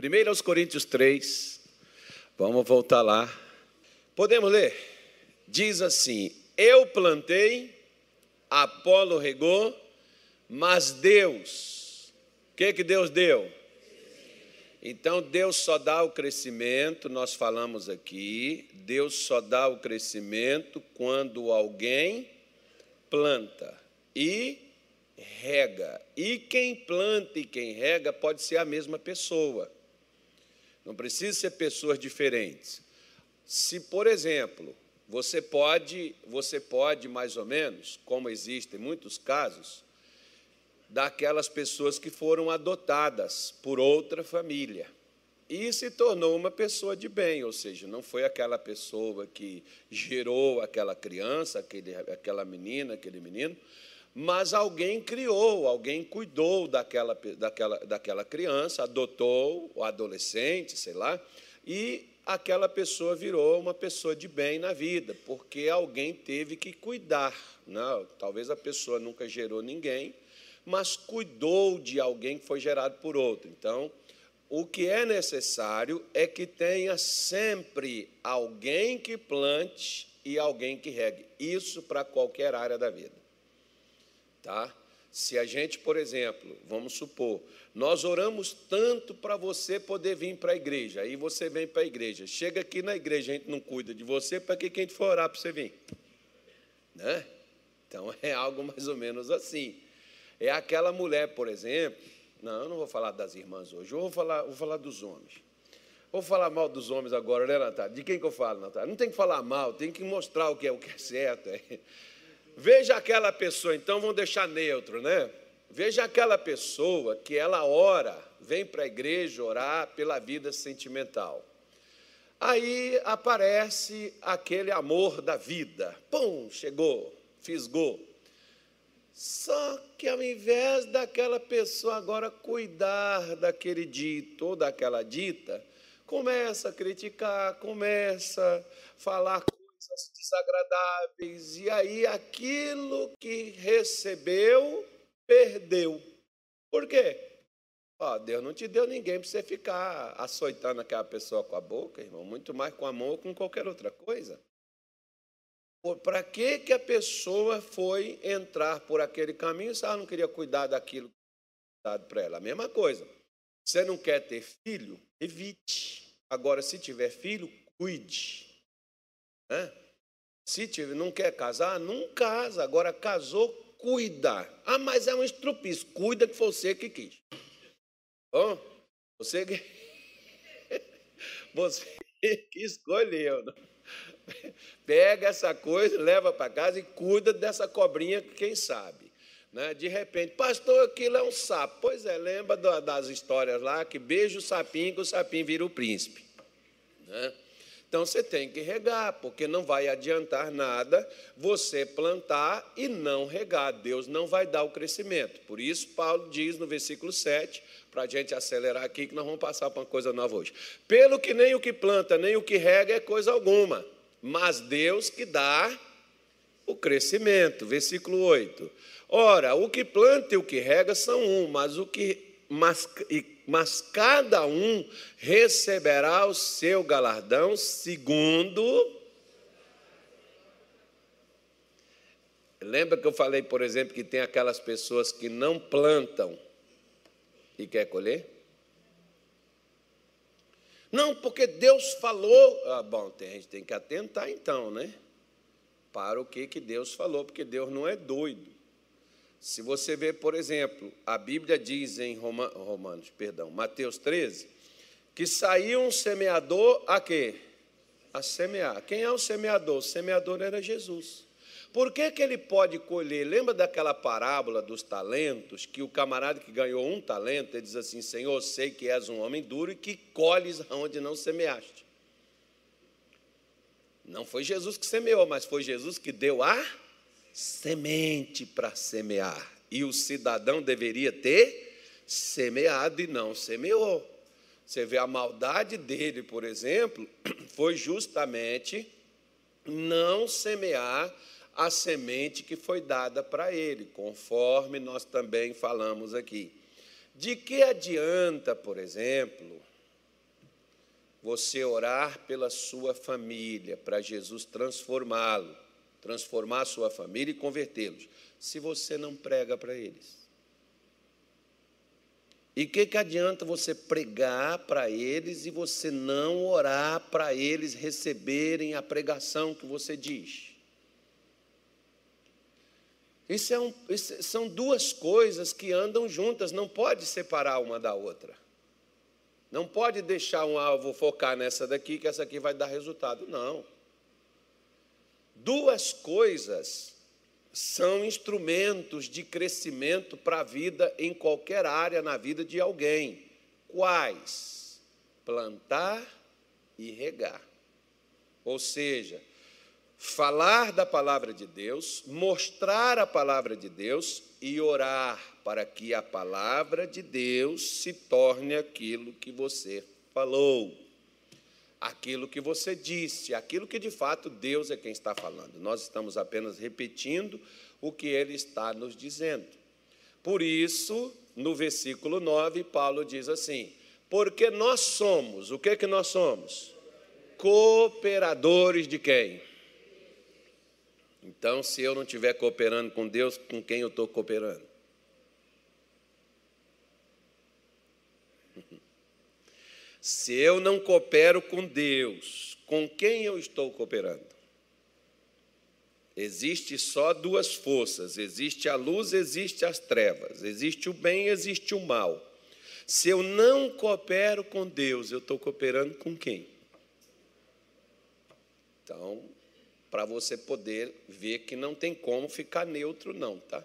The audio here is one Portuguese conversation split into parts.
1 aos Coríntios 3, vamos voltar lá. Podemos ler? Diz assim: Eu plantei, Apolo regou, mas Deus, o que, que Deus deu? Então Deus só dá o crescimento, nós falamos aqui, Deus só dá o crescimento quando alguém planta e rega. E quem planta e quem rega pode ser a mesma pessoa. Não precisa ser pessoas diferentes. Se, por exemplo, você pode, você pode mais ou menos, como existem muitos casos, daquelas pessoas que foram adotadas por outra família e se tornou uma pessoa de bem, ou seja, não foi aquela pessoa que gerou aquela criança, aquele, aquela menina, aquele menino, mas alguém criou, alguém cuidou daquela, daquela, daquela criança, adotou o adolescente, sei lá, e aquela pessoa virou uma pessoa de bem na vida, porque alguém teve que cuidar. Não, talvez a pessoa nunca gerou ninguém, mas cuidou de alguém que foi gerado por outro. Então, o que é necessário é que tenha sempre alguém que plante e alguém que regue. Isso para qualquer área da vida. Tá? Se a gente, por exemplo, vamos supor, nós oramos tanto para você poder vir para a igreja, aí você vem para a igreja, chega aqui na igreja, a gente não cuida de você, para que quem for orar para você vir? Né? Então é algo mais ou menos assim. É aquela mulher, por exemplo, não, eu não vou falar das irmãs hoje, eu vou falar, vou falar dos homens. Vou falar mal dos homens agora, né, Natália? De quem que eu falo, Natália? Não tem que falar mal, tem que mostrar o que é o que é certo. É. Veja aquela pessoa, então vamos deixar neutro, né? Veja aquela pessoa que ela ora, vem para a igreja orar pela vida sentimental. Aí aparece aquele amor da vida. Pum, chegou, fisgou. Só que ao invés daquela pessoa agora cuidar daquele dito ou daquela dita, começa a criticar, começa a falar coisas desagradáveis, e aí aquilo que recebeu, perdeu. Por quê? Ó, Deus não te deu ninguém para você ficar açoitando aquela pessoa com a boca, irmão, muito mais com a mão ou com qualquer outra coisa. Para que, que a pessoa foi entrar por aquele caminho se ela não queria cuidar daquilo dado para ela? A mesma coisa. Você não quer ter filho? Evite. Agora, se tiver filho, cuide. Se tiver, não quer casar, não casa. Agora, casou, cuida. Ah, mas é um estrupício. Cuida que foi você que quis. Bom, você que, você que escolheu. Pega essa coisa, leva para casa e cuida dessa cobrinha, quem sabe. Né? De repente, pastor, aquilo é um sapo. Pois é, lembra das histórias lá que beija o sapinho que o sapinho vira o príncipe. Né? Então você tem que regar, porque não vai adiantar nada você plantar e não regar. Deus não vai dar o crescimento. Por isso, Paulo diz no versículo 7, para a gente acelerar aqui, que nós vamos passar para uma coisa nova hoje. Pelo que nem o que planta, nem o que rega é coisa alguma, mas Deus que dá o crescimento. Versículo 8. Ora, o que planta e o que rega são um, mas o que mas, mas cada um receberá o seu galardão segundo. Lembra que eu falei, por exemplo, que tem aquelas pessoas que não plantam e quer colher? Não, porque Deus falou. Ah, bom, a gente tem que atentar então, né? Para o que, que Deus falou, porque Deus não é doido. Se você ver, por exemplo, a Bíblia diz em Roma, Romanos, perdão, Mateus 13, que saiu um semeador a quê? A semear. Quem é o semeador? O semeador era Jesus. Por que, que ele pode colher? Lembra daquela parábola dos talentos, que o camarada que ganhou um talento, ele diz assim: Senhor, sei que és um homem duro e que colhes onde não semeaste. Não foi Jesus que semeou, mas foi Jesus que deu a semente para semear. E o cidadão deveria ter semeado e não semeou. Você vê a maldade dele, por exemplo, foi justamente não semear a semente que foi dada para ele, conforme nós também falamos aqui. De que adianta, por exemplo, você orar pela sua família, para Jesus transformá-lo, transformar a sua família e convertê-los, se você não prega para eles? E o que, que adianta você pregar para eles e você não orar para eles receberem a pregação que você diz? Isso, é um, isso são duas coisas que andam juntas, não pode separar uma da outra. Não pode deixar um alvo focar nessa daqui, que essa aqui vai dar resultado. Não. Duas coisas são instrumentos de crescimento para a vida em qualquer área na vida de alguém. Quais? Plantar e regar. Ou seja, falar da palavra de Deus, mostrar a palavra de Deus e orar para que a palavra de Deus se torne aquilo que você falou, aquilo que você disse, aquilo que de fato Deus é quem está falando. Nós estamos apenas repetindo o que ele está nos dizendo. Por isso, no versículo 9, Paulo diz assim: Porque nós somos, o que que nós somos? Cooperadores de quem? Então, se eu não estiver cooperando com Deus, com quem eu estou cooperando? Se eu não coopero com Deus, com quem eu estou cooperando? Existe só duas forças: existe a luz, existe as trevas, existe o bem, existe o mal. Se eu não coopero com Deus, eu estou cooperando com quem? Então, para você poder ver que não tem como ficar neutro, não, tá?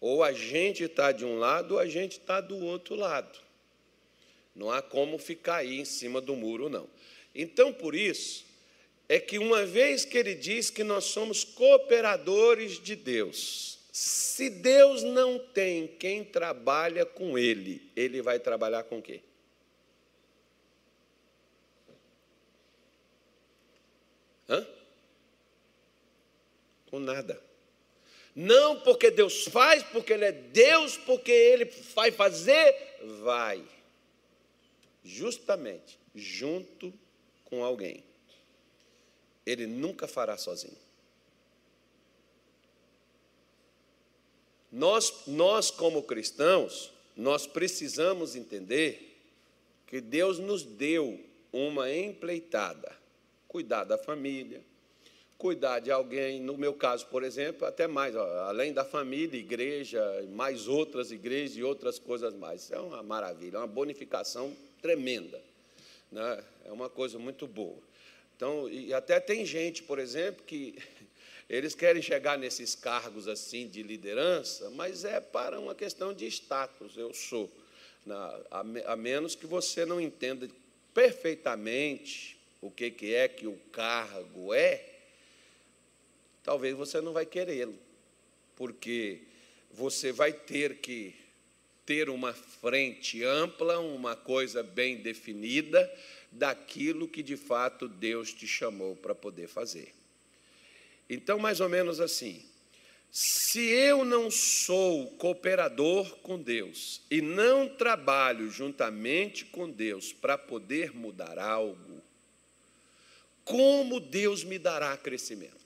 Ou a gente está de um lado, ou a gente está do outro lado. Não há como ficar aí em cima do muro, não. Então, por isso, é que uma vez que ele diz que nós somos cooperadores de Deus, se Deus não tem quem trabalha com ele, ele vai trabalhar com quê? Hã? Com nada. Não porque Deus faz, porque Ele é Deus, porque Ele vai fazer, vai. Justamente junto com alguém. Ele nunca fará sozinho. Nós, nós como cristãos, nós precisamos entender que Deus nos deu uma empleitada, cuidar da família, cuidar de alguém, no meu caso, por exemplo, até mais, além da família, igreja, mais outras igrejas e outras coisas mais. É uma maravilha, é uma bonificação tremenda. Né? É uma coisa muito boa. Então, e até tem gente, por exemplo, que eles querem chegar nesses cargos assim de liderança, mas é para uma questão de status, eu sou. A menos que você não entenda perfeitamente o que é que o cargo é, talvez você não vai querê-lo, porque você vai ter que ter uma frente ampla, uma coisa bem definida daquilo que de fato Deus te chamou para poder fazer. Então, mais ou menos assim, se eu não sou cooperador com Deus e não trabalho juntamente com Deus para poder mudar algo, como Deus me dará crescimento?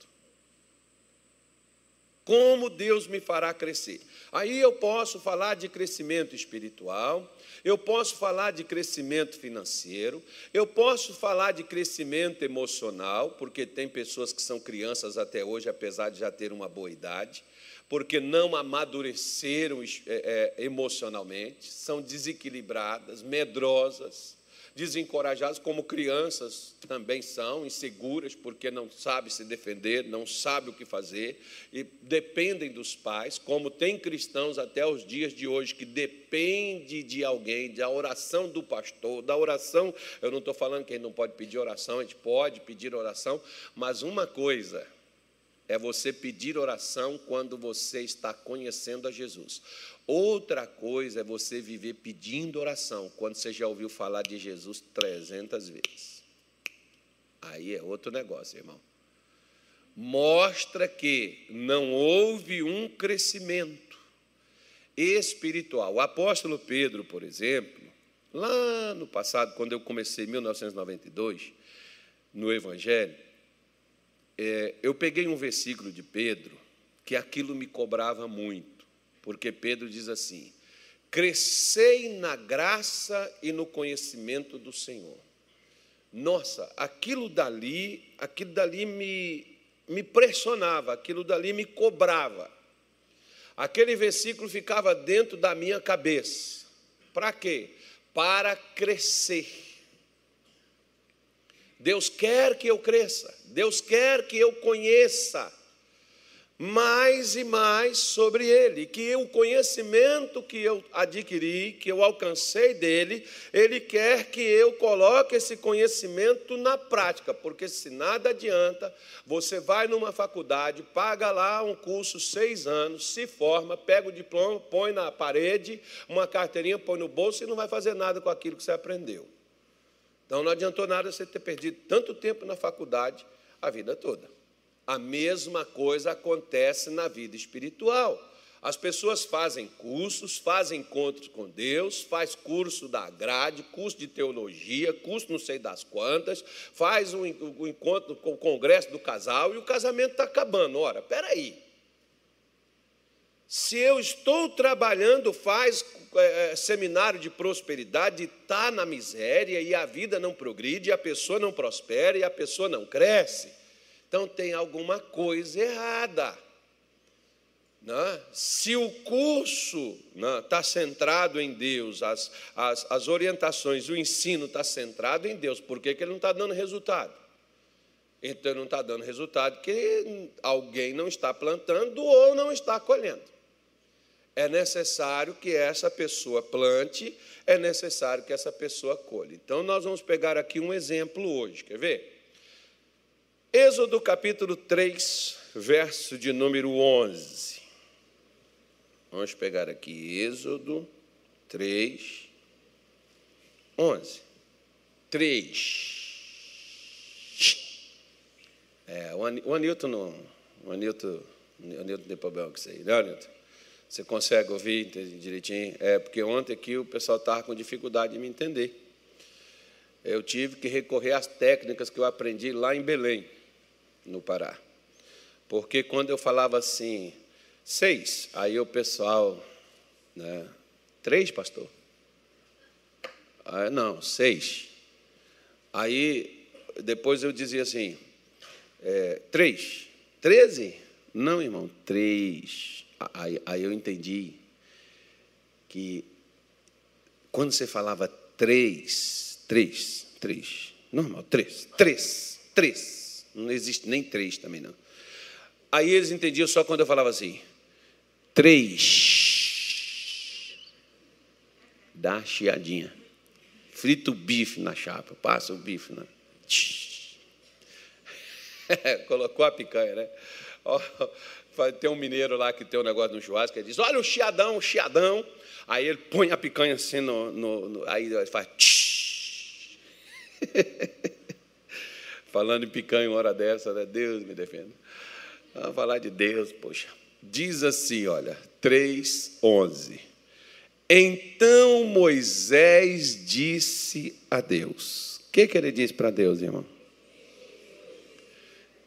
Como Deus me fará crescer? Aí eu posso falar de crescimento espiritual, eu posso falar de crescimento financeiro, eu posso falar de crescimento emocional, porque tem pessoas que são crianças até hoje, apesar de já ter uma boa idade, porque não amadureceram é, é, emocionalmente, são desequilibradas, medrosas desencorajados, como crianças também são, inseguras, porque não sabem se defender, não sabem o que fazer, e dependem dos pais, como tem cristãos até os dias de hoje que depende de alguém, da oração do pastor, da oração. Eu não estou falando que a gente não pode pedir oração, a gente pode pedir oração, mas uma coisa é você pedir oração quando você está conhecendo a Jesus. Outra coisa é você viver pedindo oração quando você já ouviu falar de Jesus 300 vezes. Aí é outro negócio, irmão. Mostra que não houve um crescimento espiritual. O apóstolo Pedro, por exemplo, lá no passado, quando eu comecei em 1992, no Evangelho, é, eu peguei um versículo de Pedro que aquilo me cobrava muito, porque Pedro diz assim: crescei na graça e no conhecimento do Senhor. Nossa, aquilo dali, aquilo dali me, me pressionava, aquilo dali me cobrava. Aquele versículo ficava dentro da minha cabeça. Para quê? Para crescer. Deus quer que eu cresça, Deus quer que eu conheça mais e mais sobre ele, que o conhecimento que eu adquiri, que eu alcancei dele, ele quer que eu coloque esse conhecimento na prática, porque se nada adianta, você vai numa faculdade, paga lá um curso seis anos, se forma, pega o diploma, põe na parede, uma carteirinha, põe no bolso e não vai fazer nada com aquilo que você aprendeu. Então não adiantou nada você ter perdido tanto tempo na faculdade a vida toda. A mesma coisa acontece na vida espiritual. As pessoas fazem cursos, fazem encontros com Deus, faz curso da grade, curso de teologia, curso não sei das quantas, faz um, um encontro com o congresso do casal e o casamento está acabando. Ora, peraí. Se eu estou trabalhando, faz é, é seminário de prosperidade, está na miséria e a vida não progride, a pessoa não prospera e a pessoa não cresce. Então tem alguma coisa errada. Né? Se o curso está né, centrado em Deus, as, as, as orientações, o ensino está centrado em Deus, por que, que ele não está dando resultado? Então ele não está dando resultado porque alguém não está plantando ou não está colhendo. É necessário que essa pessoa plante, é necessário que essa pessoa colhe. Então nós vamos pegar aqui um exemplo hoje, quer ver? Êxodo capítulo 3, verso de número 11. Vamos pegar aqui Êxodo 3, 11. 3. É, o Anilton não. O Anilton, o Anilton tem problema com isso aí, né, Anilton? Você consegue ouvir direitinho? É, porque ontem aqui o pessoal estava com dificuldade de me entender. Eu tive que recorrer às técnicas que eu aprendi lá em Belém no Pará. Porque quando eu falava assim, seis, aí o pessoal, né, três, pastor? Ah, não, seis. Aí depois eu dizia assim, é, três, treze? Não, irmão, três. Aí, aí eu entendi que quando você falava três, três, três, normal, três, três, três, não existe nem três também, não. Aí eles entendiam só quando eu falava assim: três. Dá chiadinha. Frita o bife na chapa. Passa o bife na. Colocou a picanha, né? Tem um mineiro lá que tem um negócio no churrasco, ele diz: Olha o chiadão, o chiadão. Aí ele põe a picanha assim no. no, no aí ele faz. Falando em picanha uma hora dessa, né? Deus me defenda. Vamos falar de Deus, poxa. Diz assim, olha, 3:11. Então Moisés disse a Deus. O que, que ele disse para Deus, irmão?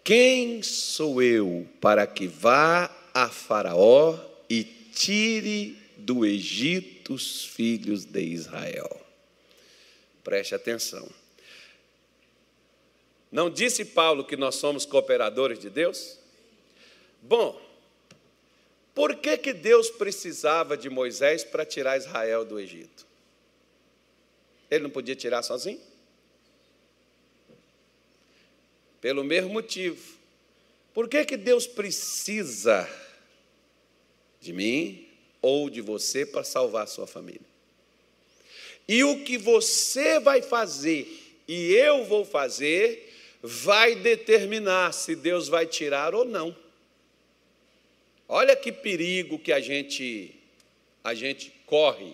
Quem sou eu para que vá a Faraó e tire do Egito os filhos de Israel? Preste atenção. Não disse Paulo que nós somos cooperadores de Deus? Bom, por que, que Deus precisava de Moisés para tirar Israel do Egito? Ele não podia tirar sozinho? Pelo mesmo motivo. Por que, que Deus precisa de mim ou de você para salvar a sua família? E o que você vai fazer e eu vou fazer vai determinar se Deus vai tirar ou não. Olha que perigo que a gente a gente corre.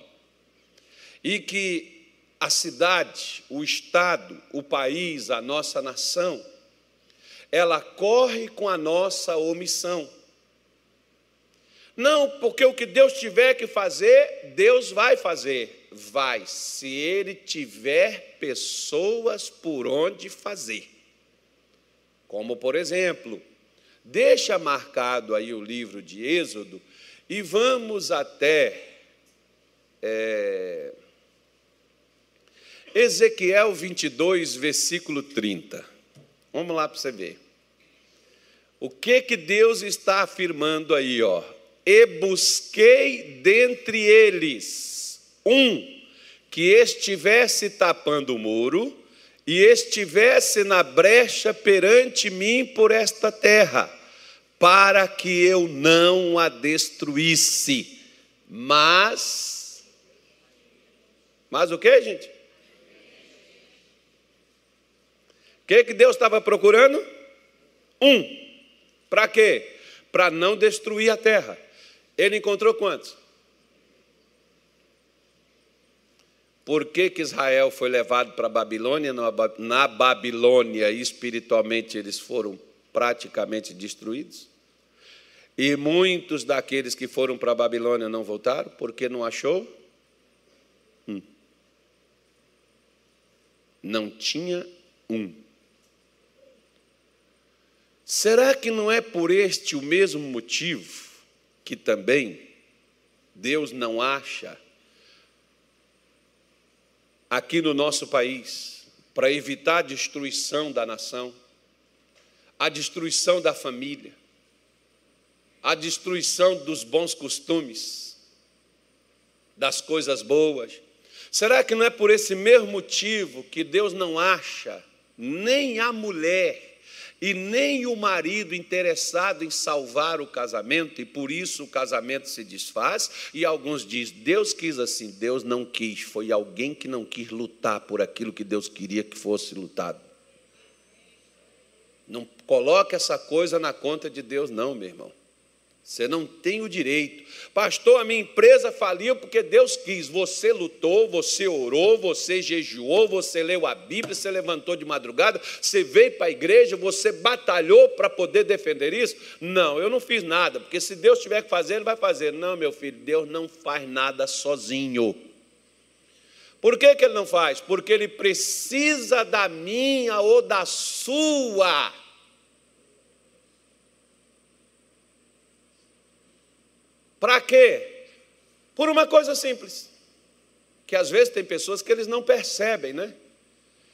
E que a cidade, o estado, o país, a nossa nação, ela corre com a nossa omissão. Não, porque o que Deus tiver que fazer, Deus vai fazer. Vai, se ele tiver pessoas por onde fazer. Como, por exemplo, deixa marcado aí o livro de Êxodo e vamos até é, Ezequiel 22, versículo 30. Vamos lá para você ver. O que que Deus está afirmando aí, ó? E busquei dentre eles um que estivesse tapando o muro e estivesse na brecha perante mim por esta terra, para que eu não a destruísse. Mas Mas o que, gente? O que que Deus estava procurando? Um para quê? Para não destruir a terra. Ele encontrou quantos? Por que, que Israel foi levado para a Babilônia? Na Babilônia, espiritualmente, eles foram praticamente destruídos. E muitos daqueles que foram para a Babilônia não voltaram, porque não achou? Hum. Não tinha um. Será que não é por este o mesmo motivo que também Deus não acha aqui no nosso país para evitar a destruição da nação, a destruição da família, a destruição dos bons costumes, das coisas boas? Será que não é por esse mesmo motivo que Deus não acha nem a mulher e nem o marido interessado em salvar o casamento, e por isso o casamento se desfaz. E alguns dizem: Deus quis assim, Deus não quis, foi alguém que não quis lutar por aquilo que Deus queria que fosse lutado. Não coloque essa coisa na conta de Deus, não, meu irmão. Você não tem o direito. Pastor, a minha empresa faliu porque Deus quis. Você lutou, você orou, você jejuou, você leu a Bíblia, você levantou de madrugada, você veio para a igreja, você batalhou para poder defender isso? Não, eu não fiz nada, porque se Deus tiver que fazer, Ele vai fazer. Não, meu filho, Deus não faz nada sozinho. Por que, que Ele não faz? Porque Ele precisa da minha ou da sua Para quê? Por uma coisa simples, que às vezes tem pessoas que eles não percebem, né?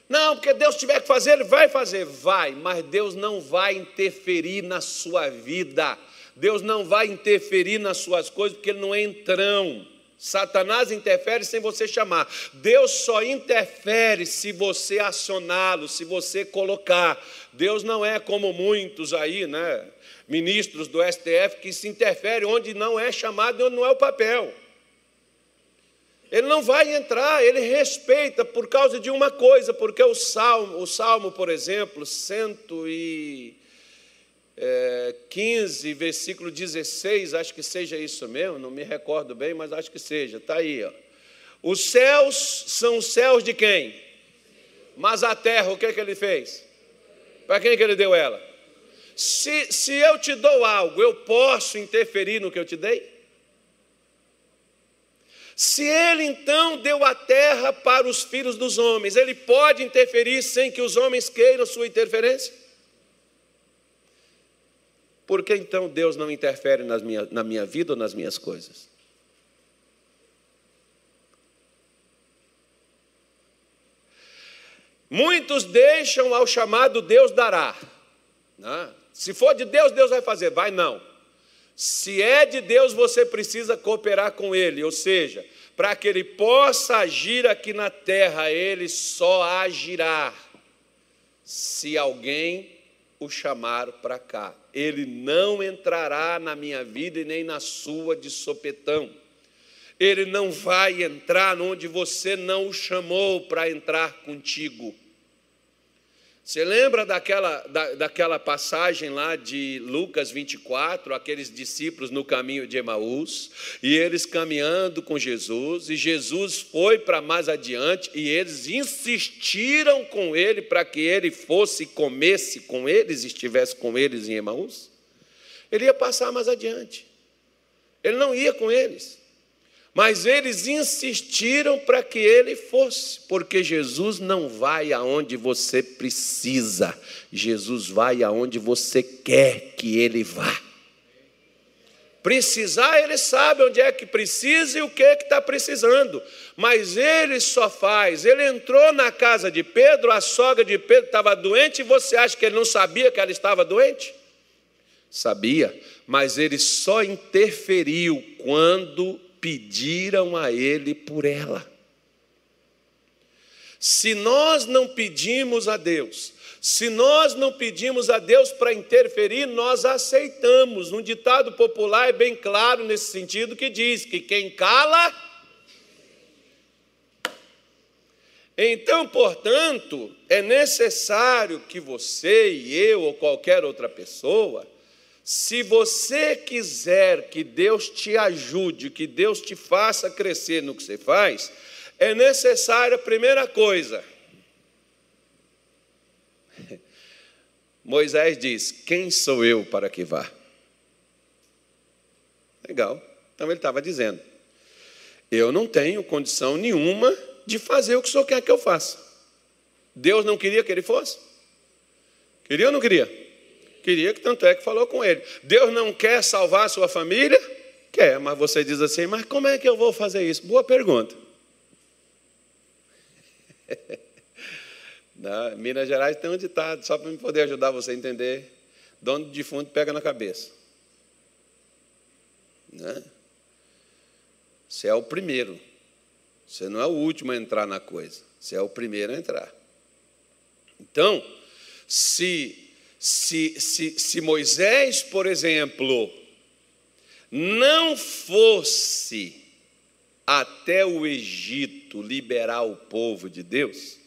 Não, porque Deus tiver que fazer, Ele vai fazer, vai, mas Deus não vai interferir na sua vida, Deus não vai interferir nas suas coisas, porque Ele não é entrão. Satanás interfere sem você chamar. Deus só interfere se você acioná-lo, se você colocar. Deus não é como muitos aí, né? Ministros do STF que se interfere onde não é chamado e onde não é o papel. Ele não vai entrar, ele respeita por causa de uma coisa, porque o Salmo, o Salmo por exemplo, 115, é, versículo 16, acho que seja isso mesmo, não me recordo bem, mas acho que seja, está aí. Ó. Os céus são os céus de quem? Mas a terra, o que, que ele fez? Para quem que ele deu ela? Se, se eu te dou algo, eu posso interferir no que eu te dei? Se ele então deu a terra para os filhos dos homens, ele pode interferir sem que os homens queiram sua interferência? Por que então Deus não interfere nas minha, na minha vida ou nas minhas coisas? Muitos deixam ao chamado Deus dará. Né? Se for de Deus, Deus vai fazer. Vai não. Se é de Deus, você precisa cooperar com Ele, ou seja, para que Ele possa agir aqui na terra, Ele só agirá se alguém o chamar para cá. Ele não entrará na minha vida e nem na sua de sopetão. Ele não vai entrar onde você não o chamou para entrar contigo. Você lembra daquela, da, daquela passagem lá de Lucas 24, aqueles discípulos no caminho de Emaús, e eles caminhando com Jesus, e Jesus foi para mais adiante, e eles insistiram com ele para que ele fosse comesse com eles, estivesse com eles em Emaús? Ele ia passar mais adiante, ele não ia com eles. Mas eles insistiram para que ele fosse, porque Jesus não vai aonde você precisa, Jesus vai aonde você quer que ele vá. Precisar, ele sabe onde é que precisa e o que é que está precisando, mas ele só faz. Ele entrou na casa de Pedro, a sogra de Pedro estava doente, e você acha que ele não sabia que ela estava doente? Sabia, mas ele só interferiu quando pediram a ele por ela. Se nós não pedimos a Deus, se nós não pedimos a Deus para interferir, nós aceitamos. Um ditado popular é bem claro nesse sentido que diz que quem cala. Então, portanto, é necessário que você e eu ou qualquer outra pessoa se você quiser que Deus te ajude, que Deus te faça crescer no que você faz, é necessária a primeira coisa. Moisés diz: Quem sou eu para que vá? Legal. Então ele estava dizendo: Eu não tenho condição nenhuma de fazer o que o senhor quer que eu faça. Deus não queria que ele fosse? Queria ou não queria? Queria que tanto é que falou com ele. Deus não quer salvar a sua família? Quer, mas você diz assim, mas como é que eu vou fazer isso? Boa pergunta. Na Minas Gerais tem um ditado, só para me poder ajudar você a entender. Dono de fundo pega na cabeça. Né? Você é o primeiro. Você não é o último a entrar na coisa. Você é o primeiro a entrar. Então, se se, se, se Moisés, por exemplo, não fosse até o Egito liberar o povo de Deus,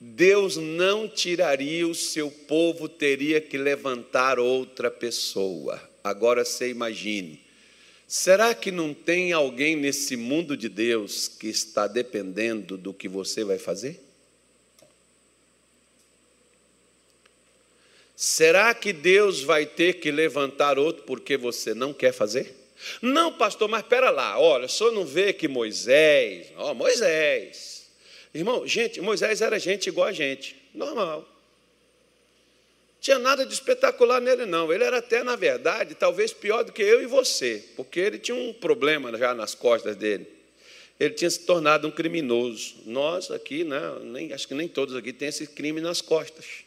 Deus não tiraria o seu povo, teria que levantar outra pessoa. Agora você imagine, será que não tem alguém nesse mundo de Deus que está dependendo do que você vai fazer? Será que Deus vai ter que levantar outro porque você não quer fazer? Não, pastor, mas espera lá, olha, o senhor não vê que Moisés, ó, Moisés, irmão, gente, Moisés era gente igual a gente, normal. Tinha nada de espetacular nele, não. Ele era até, na verdade, talvez pior do que eu e você, porque ele tinha um problema já nas costas dele. Ele tinha se tornado um criminoso. Nós aqui, né, nem, acho que nem todos aqui têm esse crime nas costas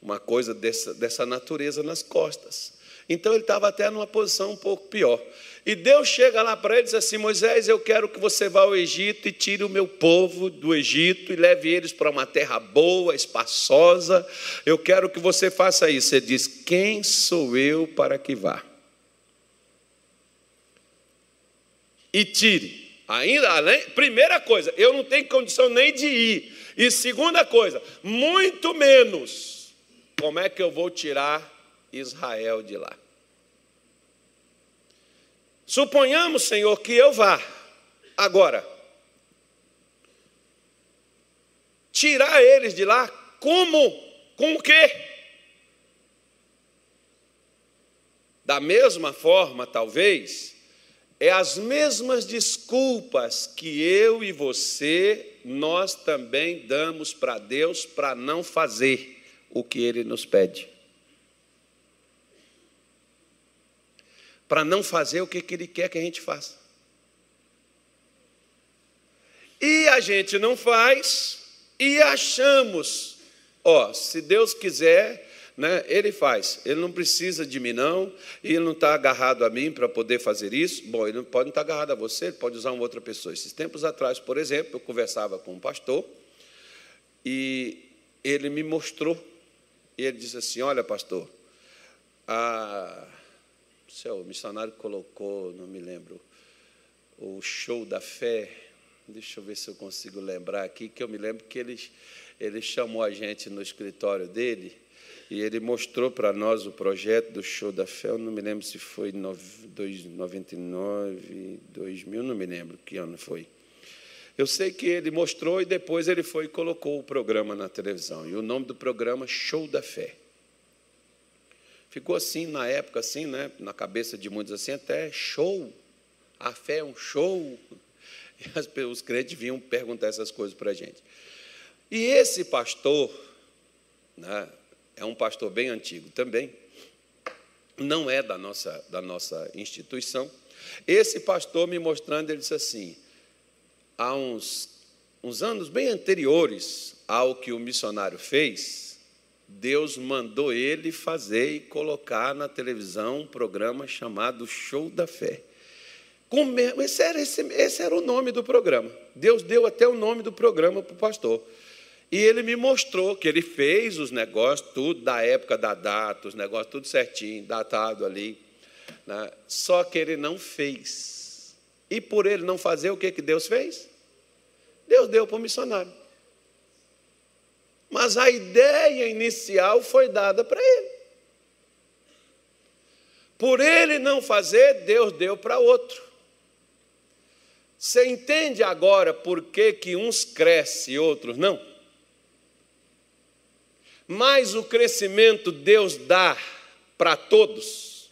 uma coisa dessa, dessa natureza nas costas. Então ele estava até numa posição um pouco pior. E Deus chega lá para ele e diz assim: Moisés, eu quero que você vá ao Egito e tire o meu povo do Egito e leve eles para uma terra boa, espaçosa. Eu quero que você faça isso. Ele diz: Quem sou eu para que vá? E tire. Ainda além, primeira coisa, eu não tenho condição nem de ir. E segunda coisa, muito menos como é que eu vou tirar Israel de lá? Suponhamos, Senhor, que eu vá. Agora, tirar eles de lá, como? Com o quê? Da mesma forma, talvez, é as mesmas desculpas que eu e você, nós também damos para Deus para não fazer o que ele nos pede. Para não fazer o que ele quer que a gente faça. E a gente não faz e achamos, ó, se Deus quiser, né, ele faz. Ele não precisa de mim, não, e ele não está agarrado a mim para poder fazer isso. Bom, ele não pode não estar tá agarrado a você, ele pode usar uma outra pessoa. Esses tempos atrás, por exemplo, eu conversava com um pastor e ele me mostrou e ele disse assim: Olha, pastor, a, o missionário colocou, não me lembro, o show da fé. Deixa eu ver se eu consigo lembrar aqui, que eu me lembro que ele, ele chamou a gente no escritório dele e ele mostrou para nós o projeto do show da fé. Eu não me lembro se foi em 99, 2000, não me lembro que ano foi. Eu sei que ele mostrou e depois ele foi e colocou o programa na televisão. E o nome do programa Show da Fé. Ficou assim na época, assim, né, na cabeça de muitos assim, até show. A fé é um show. E os crentes vinham perguntar essas coisas para a gente. E esse pastor, né, é um pastor bem antigo também, não é da nossa, da nossa instituição. Esse pastor me mostrando, ele disse assim: há uns, uns anos bem anteriores ao que o missionário fez, Deus mandou ele fazer e colocar na televisão um programa chamado Show da Fé. Esse era, esse, esse era o nome do programa. Deus deu até o nome do programa para o pastor. E ele me mostrou que ele fez os negócios, tudo da época da data, os negócios tudo certinho, datado ali. Né? Só que ele não fez. E por ele não fazer, o que, que Deus fez? Deus deu para o missionário. Mas a ideia inicial foi dada para ele. Por ele não fazer, Deus deu para outro. Você entende agora por que, que uns crescem e outros não? Mas o crescimento Deus dá para todos,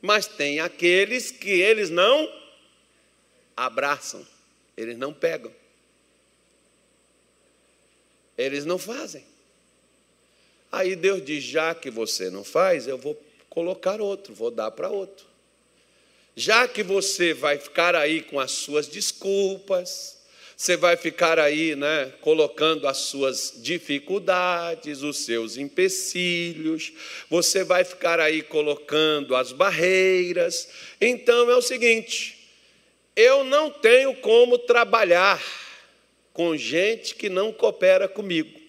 mas tem aqueles que eles não abraçam, eles não pegam, eles não fazem. Aí Deus diz: já que você não faz, eu vou colocar outro, vou dar para outro. Já que você vai ficar aí com as suas desculpas, você vai ficar aí, né, colocando as suas dificuldades, os seus empecilhos, você vai ficar aí colocando as barreiras. Então é o seguinte: eu não tenho como trabalhar com gente que não coopera comigo.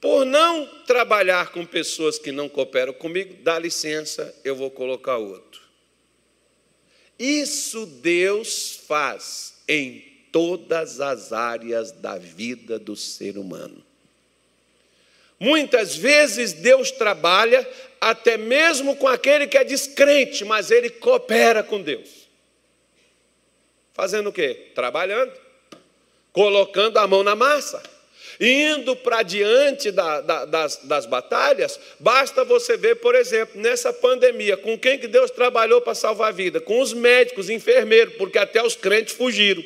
Por não trabalhar com pessoas que não cooperam comigo, dá licença, eu vou colocar outro. Isso Deus faz em todas as áreas da vida do ser humano. Muitas vezes Deus trabalha até mesmo com aquele que é descrente, mas ele coopera com Deus. Fazendo o quê? Trabalhando, colocando a mão na massa indo para diante da, da, das, das batalhas, basta você ver, por exemplo, nessa pandemia, com quem que Deus trabalhou para salvar a vida? Com os médicos, enfermeiros, porque até os crentes fugiram.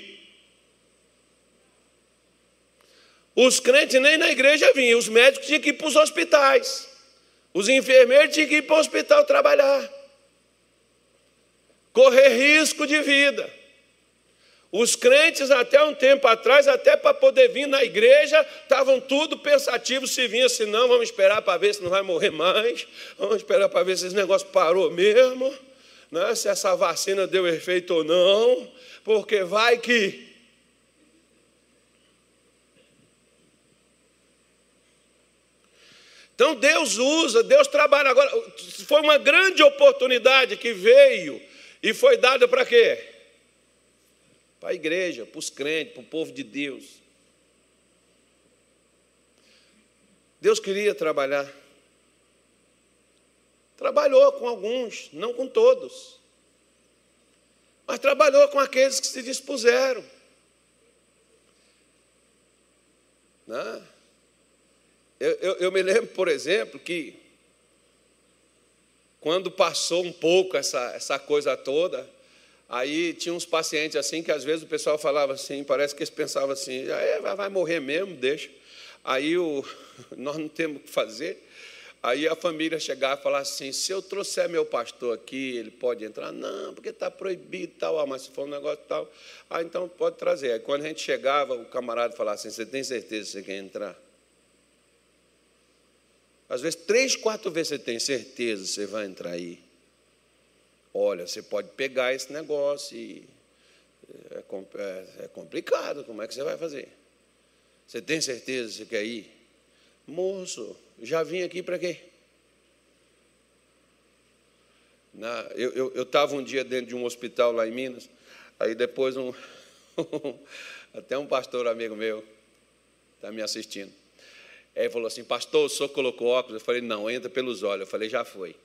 Os crentes nem na igreja vinham, os médicos tinham que ir para os hospitais, os enfermeiros tinham que ir para o hospital trabalhar, correr risco de vida. Os crentes, até um tempo atrás, até para poder vir na igreja, estavam tudo pensativos se vinha, se não, vamos esperar para ver se não vai morrer mais, vamos esperar para ver se esse negócio parou mesmo, né? se essa vacina deu efeito ou não, porque vai que. Então Deus usa, Deus trabalha. Agora, foi uma grande oportunidade que veio e foi dada para quê? Para a igreja, para os crentes, para o povo de Deus. Deus queria trabalhar. Trabalhou com alguns, não com todos. Mas trabalhou com aqueles que se dispuseram. Né? Eu, eu, eu me lembro, por exemplo, que quando passou um pouco essa, essa coisa toda, Aí tinha uns pacientes assim que às vezes o pessoal falava assim, parece que eles pensavam assim, é, vai morrer mesmo, deixa. Aí o, nós não temos o que fazer. Aí a família chegava e falava assim: se eu trouxer meu pastor aqui, ele pode entrar? Não, porque está proibido tal. Ah, mas se for um negócio tal, ah, então pode trazer. Aí quando a gente chegava, o camarada falava assim: você tem certeza que você quer entrar? Às vezes, três, quatro vezes você tem certeza que você vai entrar aí. Olha, você pode pegar esse negócio e é, é, é complicado, como é que você vai fazer? Você tem certeza que você quer ir? Moço, já vim aqui para quê? Na, eu estava um dia dentro de um hospital lá em Minas, aí depois um, até um pastor amigo meu está me assistindo. Ele falou assim, pastor, o senhor colocou óculos? Eu falei, não, entra pelos olhos. Eu falei, já foi.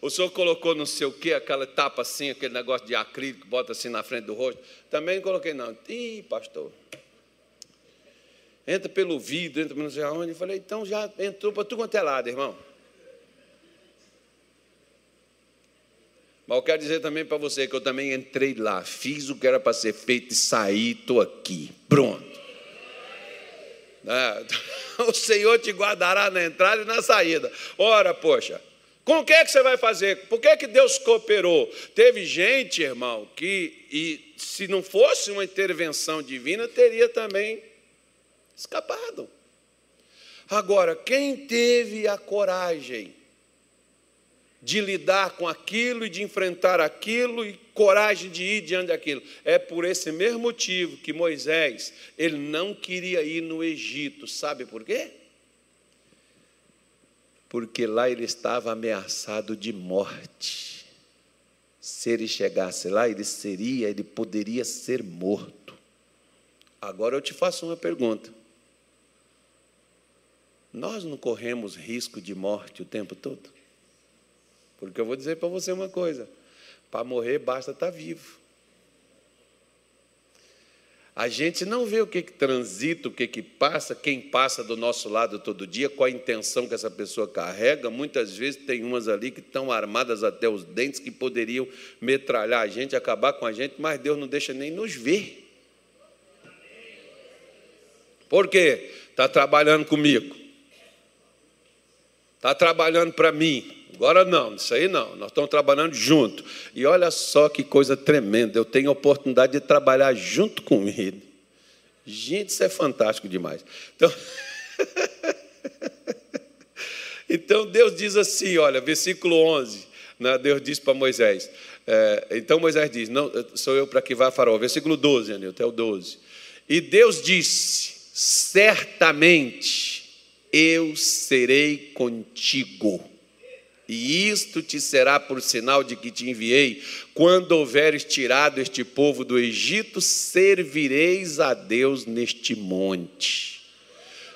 O senhor colocou não sei o que, aquela tapa assim, aquele negócio de acrílico, bota assim na frente do rosto. Também coloquei, não. Ih, pastor. Entra pelo vidro, entra não sei aonde. Eu falei, então já entrou para tudo quanto é lado, irmão. Mas eu quero dizer também para você que eu também entrei lá, fiz o que era para ser feito e saí, estou aqui. Pronto. É, o Senhor te guardará na entrada e na saída. Ora, poxa, com o que, é que você vai fazer? Por que, é que Deus cooperou? Teve gente, irmão, que e se não fosse uma intervenção divina, teria também escapado. Agora, quem teve a coragem de lidar com aquilo e de enfrentar aquilo e coragem de ir diante daquilo. É por esse mesmo motivo que Moisés, ele não queria ir no Egito. Sabe por quê? Porque lá ele estava ameaçado de morte. Se ele chegasse lá, ele seria, ele poderia ser morto. Agora eu te faço uma pergunta. Nós não corremos risco de morte o tempo todo? Porque eu vou dizer para você uma coisa: para morrer basta estar tá vivo. A gente não vê o que, que transita, o que, que passa, quem passa do nosso lado todo dia, qual a intenção que essa pessoa carrega. Muitas vezes tem umas ali que estão armadas até os dentes, que poderiam metralhar a gente, acabar com a gente, mas Deus não deixa nem nos ver. Por quê? Está trabalhando comigo. Está trabalhando para mim. Agora não, isso aí não, nós estamos trabalhando junto. E olha só que coisa tremenda, eu tenho a oportunidade de trabalhar junto com ele. Gente, isso é fantástico demais. Então, então Deus diz assim, olha, versículo 11, né, Deus diz para Moisés, é, então Moisés diz, não, sou eu para que vá Faraó. Versículo 12, Anil, até o 12. E Deus disse, certamente eu serei contigo e isto te será por sinal de que te enviei. Quando houveres tirado este povo do Egito, servireis a Deus neste monte.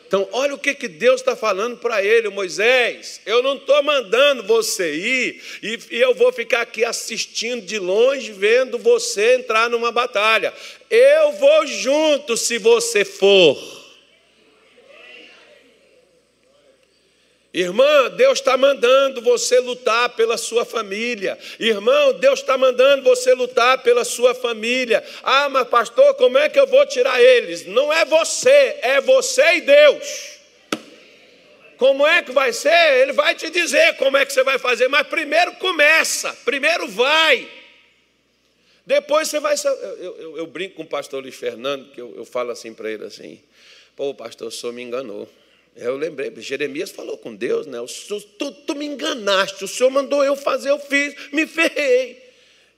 Então, olha o que, que Deus está falando para ele, Moisés. Eu não estou mandando você ir e, e eu vou ficar aqui assistindo de longe, vendo você entrar numa batalha. Eu vou junto se você for. Irmã, Deus está mandando você lutar pela sua família. Irmão, Deus está mandando você lutar pela sua família. Ah, mas pastor, como é que eu vou tirar eles? Não é você, é você e Deus. Como é que vai ser? Ele vai te dizer como é que você vai fazer, mas primeiro começa, primeiro vai. Depois você vai. Eu, eu, eu brinco com o pastor Luiz Fernando, que eu, eu falo assim para ele assim: pô, pastor, o senhor me enganou. Eu lembrei, Jeremias falou com Deus, né? Tu, tu me enganaste, o Senhor mandou eu fazer, eu fiz, me ferrei.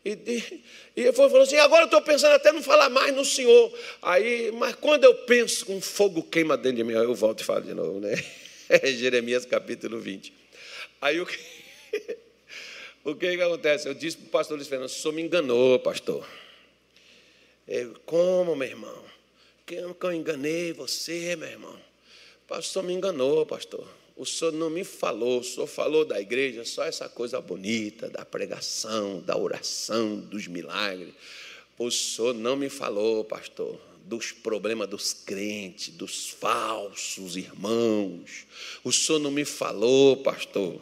E, e, e ele falou assim: agora eu estou pensando até não falar mais no Senhor. Aí, mas quando eu penso um fogo queima dentro de mim, eu volto e falo de novo, né? É Jeremias capítulo 20. Aí o que, o que, que acontece? Eu disse para o pastor Luiz Fernando: o senhor me enganou, pastor. Eu, Como, meu irmão? Que eu enganei você, meu irmão? Pastor me enganou, pastor. O senhor não me falou, o senhor falou da igreja só essa coisa bonita, da pregação, da oração, dos milagres. O senhor não me falou, pastor, dos problemas dos crentes, dos falsos irmãos. O senhor não me falou, pastor,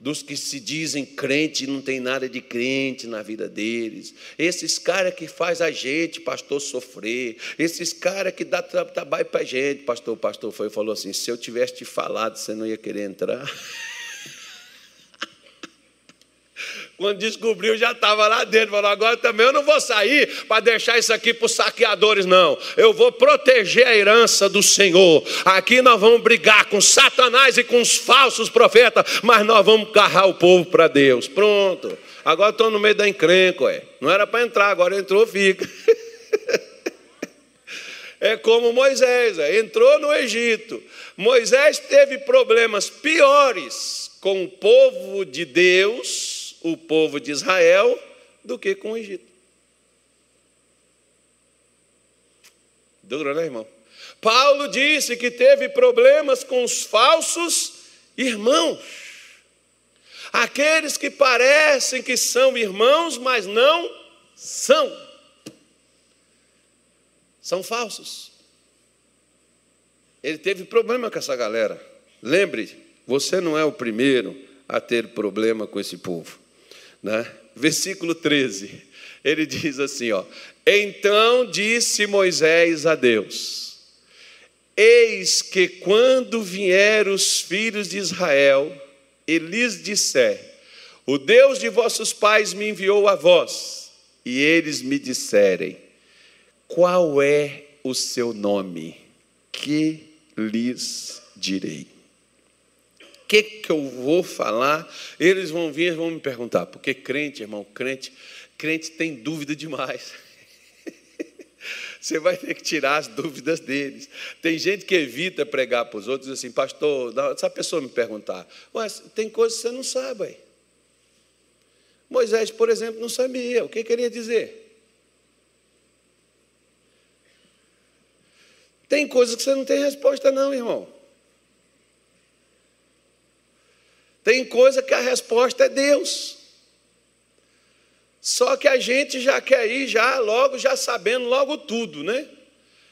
dos que se dizem crente e não tem nada de crente na vida deles. Esses caras que faz a gente, pastor, sofrer. Esses caras que dá trabalho para a gente. Pastor, o pastor foi falou assim: se eu tivesse te falado, você não ia querer entrar. Quando descobriu, já estava lá dentro. Falou: agora também eu não vou sair para deixar isso aqui para os saqueadores, não. Eu vou proteger a herança do Senhor. Aqui nós vamos brigar com Satanás e com os falsos profetas, mas nós vamos carrar o povo para Deus. Pronto. Agora estou no meio da encrenca, ué. Não era para entrar, agora entrou, fica. É como Moisés, ué. entrou no Egito. Moisés teve problemas piores com o povo de Deus o povo de Israel do que com o Egito. Duro, né, irmão? Paulo disse que teve problemas com os falsos irmãos. Aqueles que parecem que são irmãos, mas não são. São falsos. Ele teve problema com essa galera. Lembre, você não é o primeiro a ter problema com esse povo. Né? versículo 13. Ele diz assim, ó: Então disse Moisés a Deus: Eis que quando vier os filhos de Israel, e lhes disser: O Deus de vossos pais me enviou a vós, e eles me disserem: Qual é o seu nome? Que lhes direi que, que eu vou falar? Eles vão vir e vão me perguntar, porque crente, irmão, crente, crente tem dúvida demais. Você vai ter que tirar as dúvidas deles. Tem gente que evita pregar para os outros, assim, pastor, se a pessoa me perguntar, mas tem coisas que você não sabe. Aí. Moisés, por exemplo, não sabia. O que queria dizer? Tem coisas que você não tem resposta, não, irmão. Tem coisa que a resposta é Deus. Só que a gente já quer ir já logo, já sabendo logo tudo, né?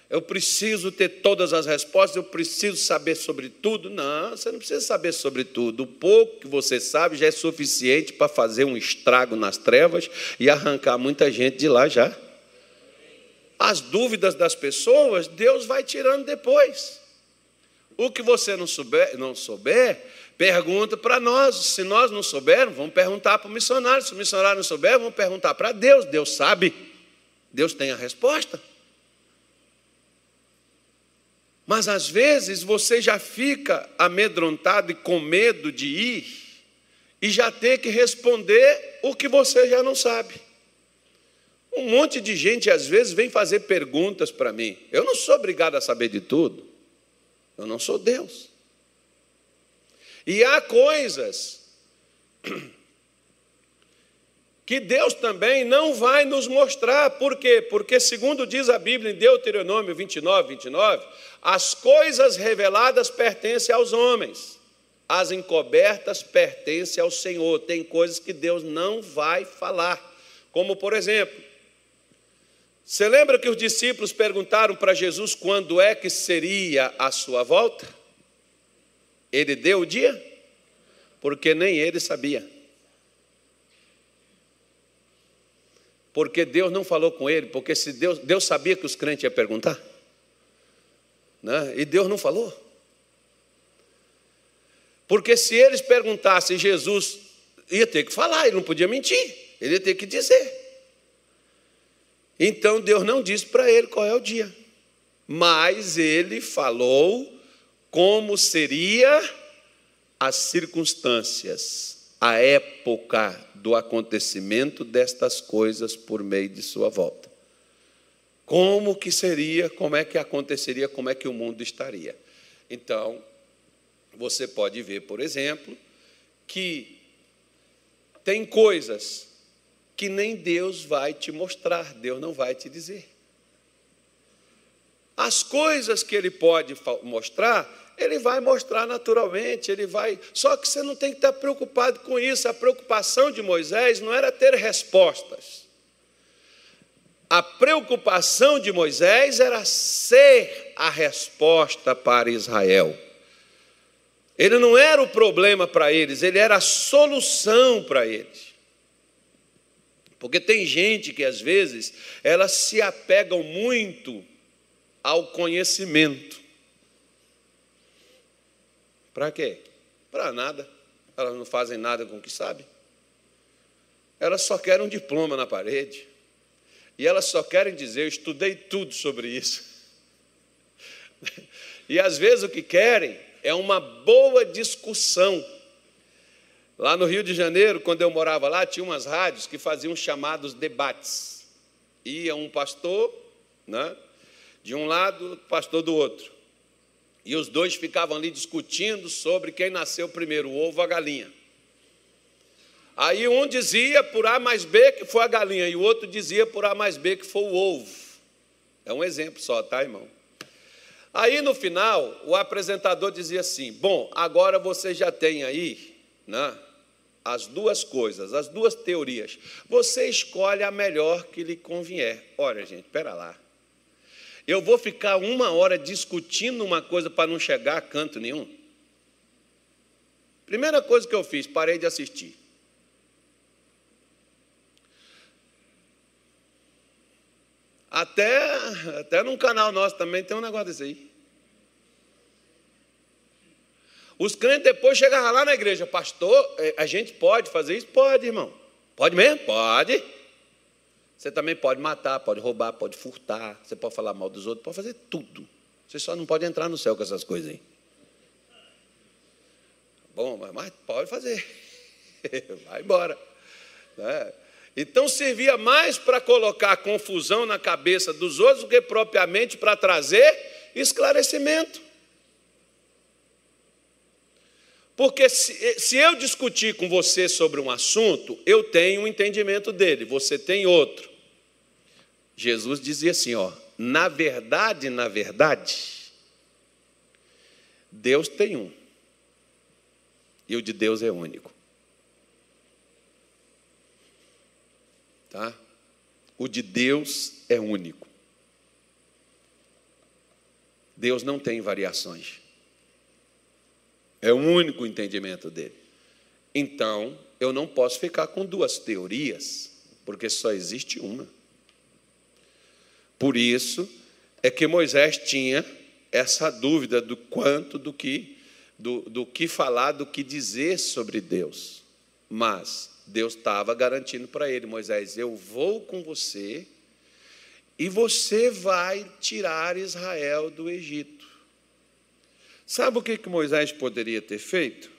Eu preciso ter todas as respostas, eu preciso saber sobre tudo. Não, você não precisa saber sobre tudo. O pouco que você sabe já é suficiente para fazer um estrago nas trevas e arrancar muita gente de lá já. As dúvidas das pessoas, Deus vai tirando depois. O que você não souber, não souber Pergunta para nós. Se nós não soubermos, vamos perguntar para o missionário. Se o missionário não souber, vamos perguntar para Deus. Deus sabe. Deus tem a resposta. Mas às vezes você já fica amedrontado e com medo de ir e já ter que responder o que você já não sabe. Um monte de gente às vezes vem fazer perguntas para mim. Eu não sou obrigado a saber de tudo. Eu não sou Deus. E há coisas que Deus também não vai nos mostrar. Por quê? Porque, segundo diz a Bíblia em Deuteronômio 29, 29, as coisas reveladas pertencem aos homens, as encobertas pertencem ao Senhor. Tem coisas que Deus não vai falar. Como, por exemplo, você lembra que os discípulos perguntaram para Jesus quando é que seria a sua volta? Ele deu o dia? Porque nem ele sabia. Porque Deus não falou com ele, porque se Deus, Deus sabia que os crentes iam perguntar. Né? E Deus não falou. Porque se eles perguntassem, Jesus ia ter que falar, ele não podia mentir, ele ia ter que dizer. Então Deus não disse para ele qual é o dia, mas ele falou como seria as circunstâncias, a época do acontecimento destas coisas por meio de sua volta. Como que seria, como é que aconteceria, como é que o mundo estaria. Então, você pode ver, por exemplo, que tem coisas que nem Deus vai te mostrar, Deus não vai te dizer. As coisas que ele pode mostrar, ele vai mostrar naturalmente, ele vai. Só que você não tem que estar preocupado com isso. A preocupação de Moisés não era ter respostas. A preocupação de Moisés era ser a resposta para Israel. Ele não era o problema para eles, ele era a solução para eles. Porque tem gente que às vezes elas se apegam muito ao conhecimento. Para quê? Para nada. Elas não fazem nada com o que sabem. Elas só querem um diploma na parede. E elas só querem dizer: Eu estudei tudo sobre isso. E às vezes o que querem é uma boa discussão. Lá no Rio de Janeiro, quando eu morava lá, tinha umas rádios que faziam chamados debates. Ia um pastor, né, de um lado, pastor do outro. E os dois ficavam ali discutindo sobre quem nasceu primeiro, o ovo ou a galinha. Aí um dizia por A mais B que foi a galinha, e o outro dizia por A mais B que foi o ovo. É um exemplo só, tá, irmão? Aí no final, o apresentador dizia assim: Bom, agora você já tem aí né, as duas coisas, as duas teorias. Você escolhe a melhor que lhe convier. Olha, gente, espera lá. Eu vou ficar uma hora discutindo uma coisa para não chegar a canto nenhum? Primeira coisa que eu fiz, parei de assistir. Até, até num canal nosso também tem um negócio desse aí. Os crentes depois chegavam lá na igreja, pastor, é, a gente pode fazer isso? Pode, irmão. Pode mesmo? Pode. Você também pode matar, pode roubar, pode furtar, você pode falar mal dos outros, pode fazer tudo. Você só não pode entrar no céu com essas coisas aí. Bom, mas pode fazer. Vai embora. Né? Então servia mais para colocar confusão na cabeça dos outros do que propriamente para trazer esclarecimento. Porque se, se, eu discutir com você sobre um assunto, eu tenho um entendimento dele, você tem outro. Jesus dizia assim, ó, na verdade, na verdade, Deus tem um. E o de Deus é único. Tá? O de Deus é único. Deus não tem variações. É o único entendimento dele. Então, eu não posso ficar com duas teorias, porque só existe uma. Por isso é que Moisés tinha essa dúvida do quanto, do que, do, do que falar, do que dizer sobre Deus. Mas Deus estava garantindo para ele, Moisés, eu vou com você e você vai tirar Israel do Egito. Sabe o que, que Moisés poderia ter feito?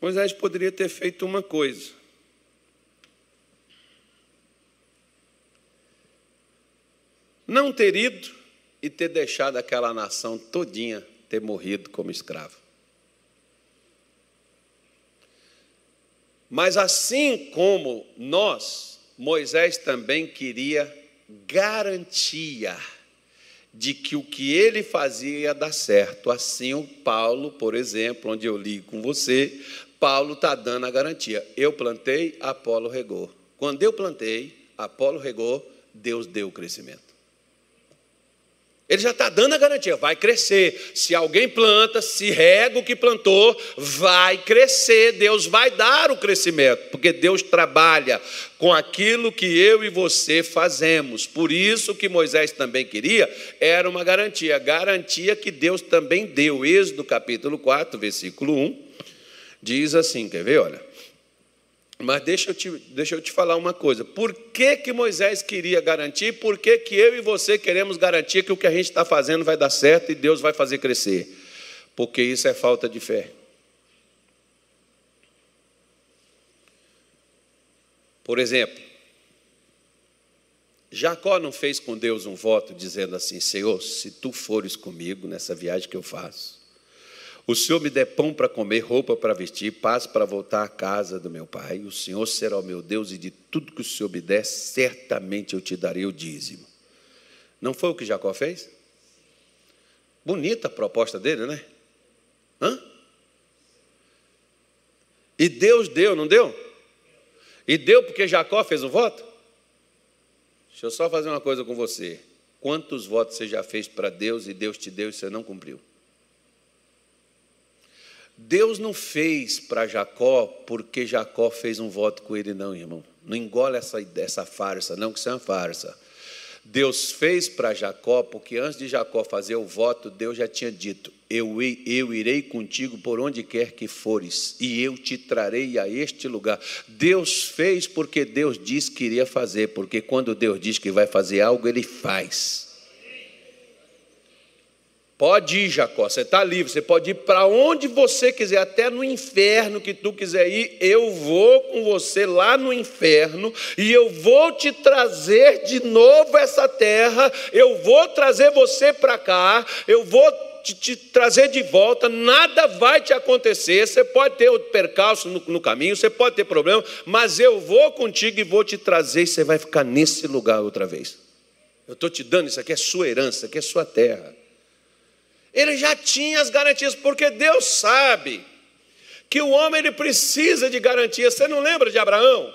Moisés poderia ter feito uma coisa. Não ter ido e ter deixado aquela nação todinha ter morrido como escravo. Mas assim como nós, Moisés também queria garantia de que o que ele fazia ia dar certo. Assim, o Paulo, por exemplo, onde eu li com você, Paulo está dando a garantia. Eu plantei, Apolo regou. Quando eu plantei, Apolo regou, Deus deu o crescimento. Ele já está dando a garantia, vai crescer. Se alguém planta, se rega o que plantou, vai crescer. Deus vai dar o crescimento, porque Deus trabalha com aquilo que eu e você fazemos. Por isso que Moisés também queria, era uma garantia, garantia que Deus também deu. Êxodo capítulo 4, versículo 1, diz assim: quer ver? Olha. Mas deixa eu, te, deixa eu te falar uma coisa. Por que, que Moisés queria garantir? Por que, que eu e você queremos garantir que o que a gente está fazendo vai dar certo e Deus vai fazer crescer? Porque isso é falta de fé. Por exemplo, Jacó não fez com Deus um voto dizendo assim: Senhor, se tu fores comigo nessa viagem que eu faço, o Senhor me der pão para comer, roupa para vestir, paz para voltar à casa do meu pai. O Senhor será o meu Deus e de tudo que o Senhor me der, certamente eu te darei o dízimo. Não foi o que Jacó fez? Bonita a proposta dele, né? Hã? E Deus deu, não deu? E deu porque Jacó fez o voto? Deixa eu só fazer uma coisa com você. Quantos votos você já fez para Deus e Deus te deu e você não cumpriu? Deus não fez para Jacó porque Jacó fez um voto com ele, não, irmão. Não engole essa, essa farsa, não, que isso é uma farsa. Deus fez para Jacó, porque antes de Jacó fazer o voto, Deus já tinha dito: eu, eu irei contigo por onde quer que fores, e eu te trarei a este lugar. Deus fez porque Deus disse que iria fazer, porque quando Deus diz que vai fazer algo, Ele faz. Pode ir, Jacó, você está livre, você pode ir para onde você quiser, até no inferno que tu quiser ir, eu vou com você lá no inferno e eu vou te trazer de novo essa terra, eu vou trazer você para cá, eu vou te, te, trazer de volta, nada vai te acontecer. Você pode ter percalço no, no caminho, você pode ter problema, mas eu vou contigo e vou te trazer e você vai ficar nesse lugar outra vez. Eu estou te dando, isso aqui é sua herança, isso aqui é sua terra. Ele já tinha as garantias, porque Deus sabe que o homem ele precisa de garantias. Você não lembra de Abraão?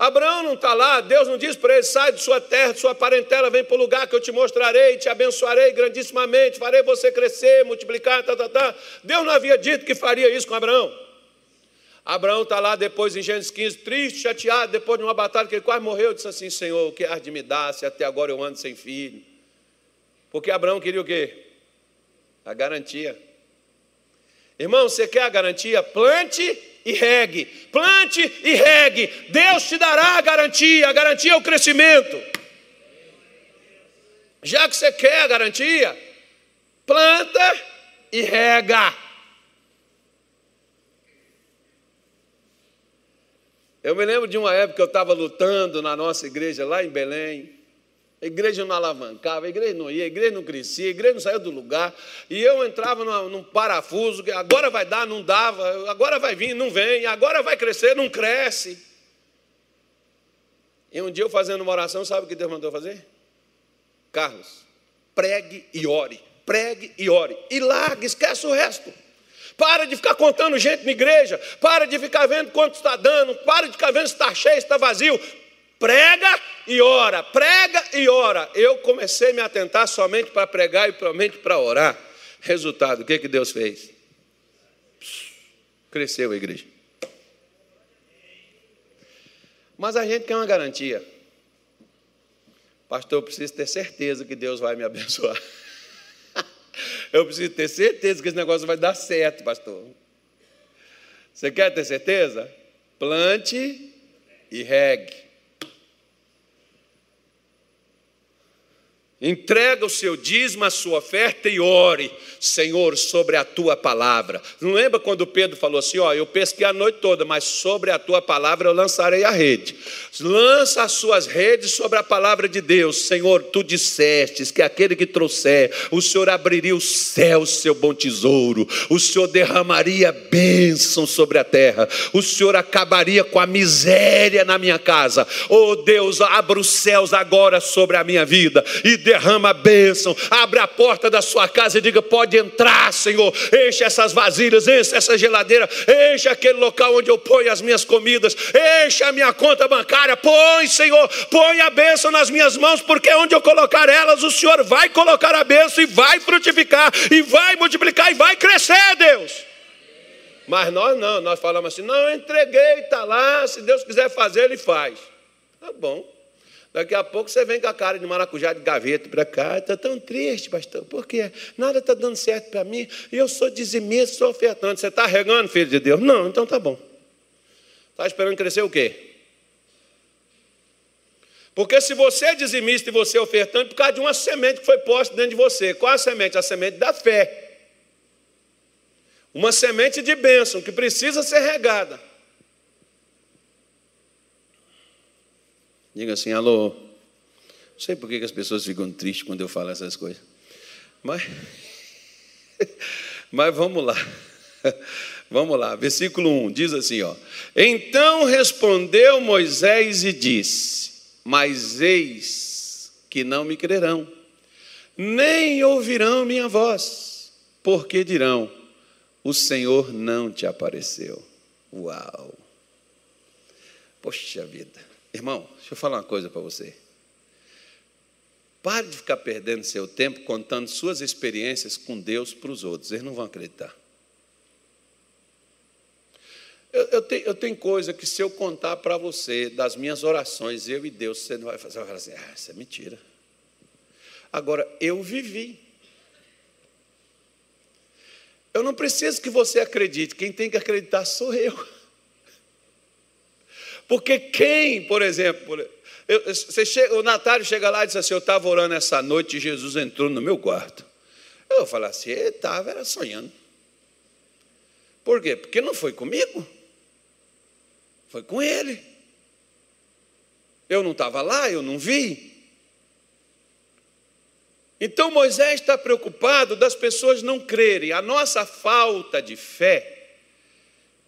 Abraão não está lá, Deus não diz para ele: sai de sua terra, de sua parentela, vem para o lugar que eu te mostrarei, te abençoarei grandissimamente, farei você crescer, multiplicar, tá, tá, tá. Deus não havia dito que faria isso com Abraão. Abraão está lá depois em Gênesis 15, triste, chateado, depois de uma batalha que ele quase morreu, disse assim: Senhor, o que há de me dar se até agora eu ando sem filho? Porque Abraão queria o quê? A garantia. Irmão, você quer a garantia? Plante e regue. Plante e regue. Deus te dará a garantia. A garantia é o crescimento. Já que você quer a garantia, planta e rega. Eu me lembro de uma época que eu estava lutando na nossa igreja lá em Belém. A igreja não alavancava, a igreja não ia, a igreja não crescia, a igreja não saía do lugar. E eu entrava num, num parafuso, que agora vai dar, não dava, agora vai vir, não vem, agora vai crescer, não cresce. E um dia eu fazendo uma oração, sabe o que Deus mandou fazer? Carlos, pregue e ore, pregue e ore. E larga, esquece o resto. Para de ficar contando gente na igreja. Para de ficar vendo quanto está dando. Para de ficar vendo se está cheio, se está vazio. Prega e ora, prega e ora. Eu comecei a me atentar somente para pregar e somente para orar. Resultado, o que, que Deus fez? Cresceu a igreja. Mas a gente quer uma garantia. Pastor, eu preciso ter certeza que Deus vai me abençoar. Eu preciso ter certeza que esse negócio vai dar certo, pastor. Você quer ter certeza? Plante e regue. Entrega o seu dízimo, a sua oferta e ore, Senhor, sobre a tua palavra. Não lembra quando Pedro falou assim: Ó, eu pesquei a noite toda, mas sobre a tua palavra eu lançarei a rede. Lança as suas redes sobre a palavra de Deus. Senhor, tu dissestes que aquele que trouxer, o Senhor abriria o céu, seu bom tesouro, o Senhor derramaria bênção sobre a terra, o Senhor acabaria com a miséria na minha casa. Oh Deus, abra os céus agora sobre a minha vida e derrama a bênção, abre a porta da sua casa e diga: pode entrar, Senhor, enche essas vasilhas, enche essa geladeira, enche aquele local onde eu ponho as minhas comidas, enche a minha conta bancária, põe, Senhor, põe a bênção nas minhas mãos, porque onde eu colocar elas, o Senhor vai colocar a bênção e vai frutificar, e vai multiplicar, e vai crescer, Deus. Mas nós não, nós falamos assim: não, eu entreguei, está lá, se Deus quiser fazer, Ele faz. Tá bom. Daqui a pouco você vem com a cara de maracujá de gaveta para cá, está tão triste, pastor, porque nada está dando certo para mim, e eu sou dizimista, sou ofertante. Você está regando, filho de Deus? Não, então tá bom. Está esperando crescer o quê? Porque se você é dizimista e você é ofertante, por causa de uma semente que foi posta dentro de você. Qual a semente? A semente da fé. Uma semente de bênção que precisa ser regada. Diga assim, alô. Não sei por que as pessoas ficam tristes quando eu falo essas coisas. Mas, mas vamos lá. Vamos lá, versículo 1 diz assim: ó. Então respondeu Moisés e disse: Mas eis que não me crerão, nem ouvirão minha voz, porque dirão: O Senhor não te apareceu. Uau! Poxa vida. Irmão, deixa eu falar uma coisa para você. Pare de ficar perdendo seu tempo contando suas experiências com Deus para os outros, eles não vão acreditar. Eu, eu, tenho, eu tenho coisa que se eu contar para você das minhas orações, eu e Deus, você não vai fazer, vai falar assim, ah, isso é mentira. Agora, eu vivi. Eu não preciso que você acredite, quem tem que acreditar sou eu. Porque quem, por exemplo, eu, você chega, o Natália chega lá e diz assim: Eu estava orando essa noite e Jesus entrou no meu quarto. Eu vou assim: Ele estava, era sonhando. Por quê? Porque não foi comigo, foi com ele. Eu não estava lá, eu não vi. Então Moisés está preocupado das pessoas não crerem. A nossa falta de fé,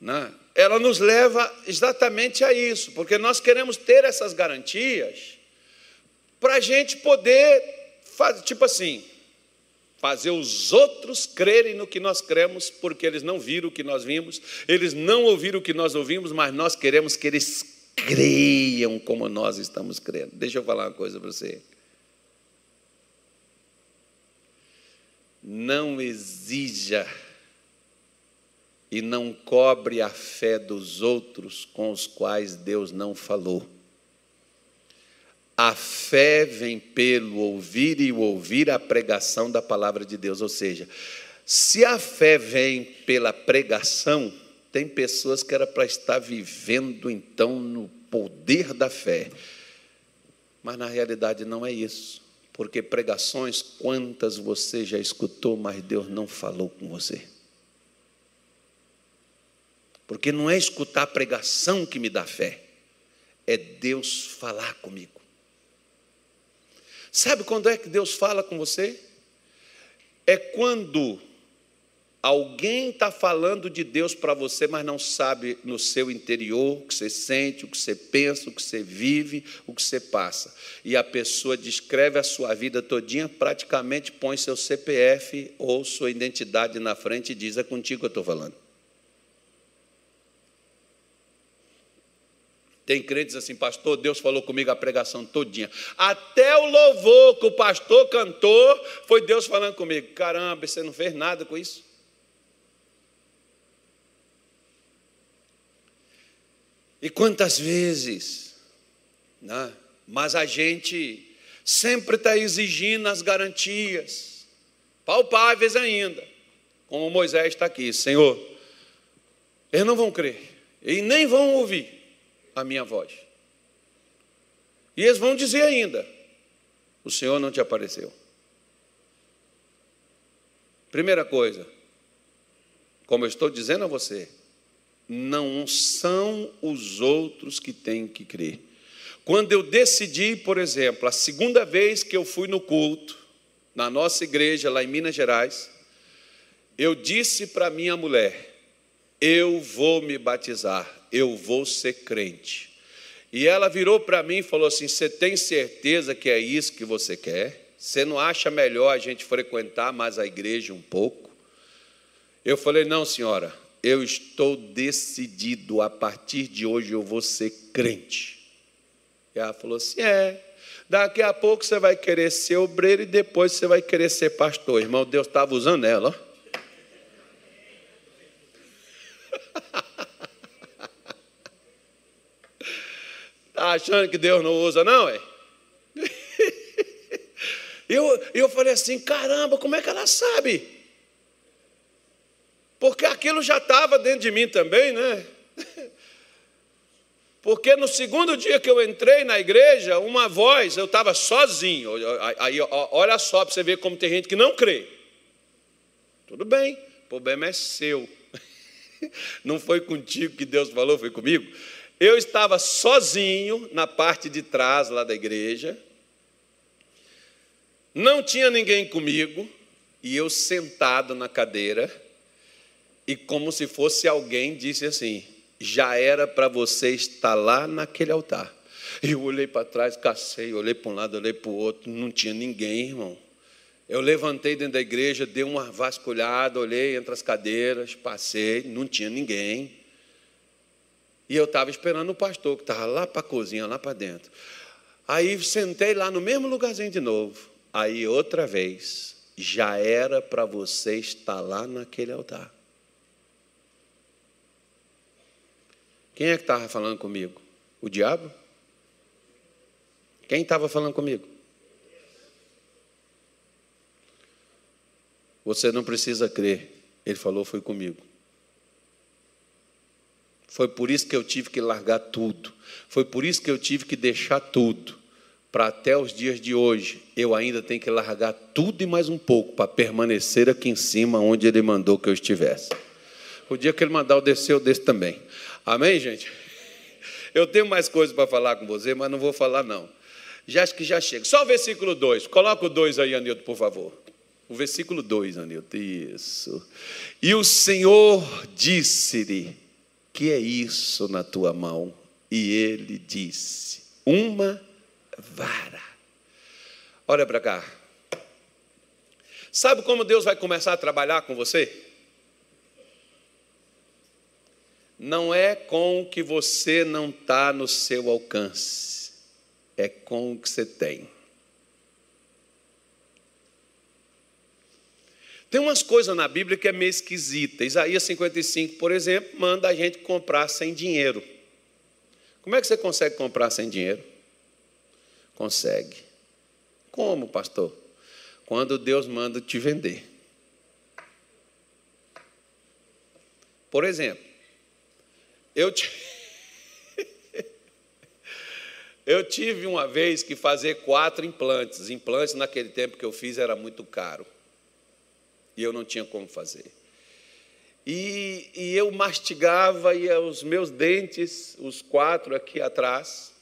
né, ela nos leva exatamente a isso, porque nós queremos ter essas garantias para a gente poder, fazer, tipo assim, fazer os outros crerem no que nós cremos, porque eles não viram o que nós vimos, eles não ouviram o que nós ouvimos, mas nós queremos que eles creiam como nós estamos crendo. Deixa eu falar uma coisa para você. Não exija e não cobre a fé dos outros com os quais Deus não falou. A fé vem pelo ouvir e ouvir a pregação da palavra de Deus. Ou seja, se a fé vem pela pregação, tem pessoas que era para estar vivendo então no poder da fé. Mas na realidade não é isso. Porque pregações, quantas você já escutou, mas Deus não falou com você. Porque não é escutar a pregação que me dá fé, é Deus falar comigo. Sabe quando é que Deus fala com você? É quando alguém está falando de Deus para você, mas não sabe no seu interior o que você sente, o que você pensa, o que você vive, o que você passa. E a pessoa descreve a sua vida todinha, praticamente põe seu CPF ou sua identidade na frente e diz: É contigo que eu estou falando. Tem crentes assim, pastor, Deus falou comigo a pregação todinha. Até o louvor que o pastor cantou, foi Deus falando comigo. Caramba, você não fez nada com isso? E quantas vezes, né? mas a gente sempre está exigindo as garantias, palpáveis ainda, como Moisés está aqui, Senhor, eles não vão crer, e nem vão ouvir a minha voz. E eles vão dizer ainda: o Senhor não te apareceu. Primeira coisa, como eu estou dizendo a você, não são os outros que têm que crer. Quando eu decidi, por exemplo, a segunda vez que eu fui no culto, na nossa igreja lá em Minas Gerais, eu disse para minha mulher: eu vou me batizar eu vou ser crente. E ela virou para mim e falou assim: Você tem certeza que é isso que você quer? Você não acha melhor a gente frequentar mais a igreja um pouco? Eu falei: Não, senhora, eu estou decidido, a partir de hoje eu vou ser crente. E ela falou assim: É, daqui a pouco você vai querer ser obreiro e depois você vai querer ser pastor. Irmão, Deus estava usando ela, Está achando que Deus não usa, não, é? Eu, eu falei assim: caramba, como é que ela sabe? Porque aquilo já estava dentro de mim também, né? Porque no segundo dia que eu entrei na igreja, uma voz, eu estava sozinho. Aí, olha só para você ver como tem gente que não crê. Tudo bem, o problema é seu. Não foi contigo que Deus falou, foi comigo. Eu estava sozinho na parte de trás lá da igreja, não tinha ninguém comigo, e eu sentado na cadeira, e como se fosse alguém disse assim: já era para você estar lá naquele altar. Eu olhei para trás, cacei, olhei para um lado, olhei para o outro, não tinha ninguém, irmão. Eu levantei dentro da igreja, dei uma vasculhada, olhei entre as cadeiras, passei, não tinha ninguém. E eu estava esperando o pastor, que estava lá para a cozinha, lá para dentro. Aí sentei lá no mesmo lugarzinho de novo. Aí outra vez, já era para você estar lá naquele altar. Quem é que estava falando comigo? O diabo? Quem estava falando comigo? Você não precisa crer. Ele falou, foi comigo. Foi por isso que eu tive que largar tudo. Foi por isso que eu tive que deixar tudo. Para até os dias de hoje, eu ainda tenho que largar tudo e mais um pouco para permanecer aqui em cima, onde Ele mandou que eu estivesse. O dia que Ele mandar eu descer, eu desço também. Amém, gente? Eu tenho mais coisas para falar com você, mas não vou falar, não. Já acho que já chega. Só o versículo 2. Coloca o 2 aí, Anilton, por favor. O versículo 2, Anilton. Isso. E o Senhor disse-lhe que é isso na tua mão? E ele disse: Uma vara. Olha para cá. Sabe como Deus vai começar a trabalhar com você? Não é com o que você não está no seu alcance, é com o que você tem. Tem umas coisas na Bíblia que é meio esquisita. Isaías 55, por exemplo, manda a gente comprar sem dinheiro. Como é que você consegue comprar sem dinheiro? Consegue. Como, pastor? Quando Deus manda te vender. Por exemplo, eu, eu tive uma vez que fazer quatro implantes. Implantes naquele tempo que eu fiz era muito caro. E eu não tinha como fazer. E, e eu mastigava e os meus dentes, os quatro aqui atrás,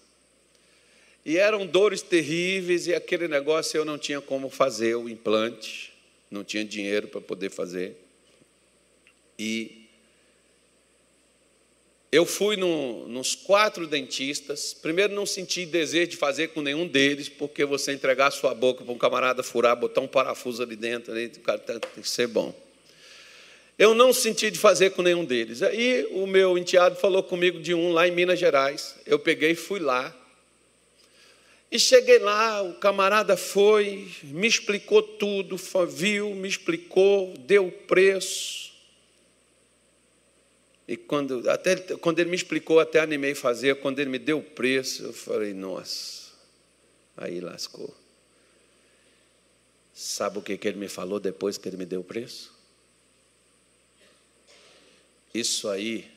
e eram dores terríveis e aquele negócio eu não tinha como fazer o implante, não tinha dinheiro para poder fazer. E eu fui no, nos quatro dentistas. Primeiro, não senti desejo de fazer com nenhum deles, porque você entregar a sua boca para um camarada furar, botar um parafuso ali dentro, ali, o cara tem que ser bom. Eu não senti de fazer com nenhum deles. Aí o meu enteado falou comigo de um lá em Minas Gerais. Eu peguei e fui lá. E cheguei lá, o camarada foi, me explicou tudo, viu, me explicou, deu o preço. E quando, até, quando ele me explicou, até animei fazer. Quando ele me deu o preço, eu falei, nossa, aí lascou. Sabe o que, que ele me falou depois que ele me deu o preço? Isso aí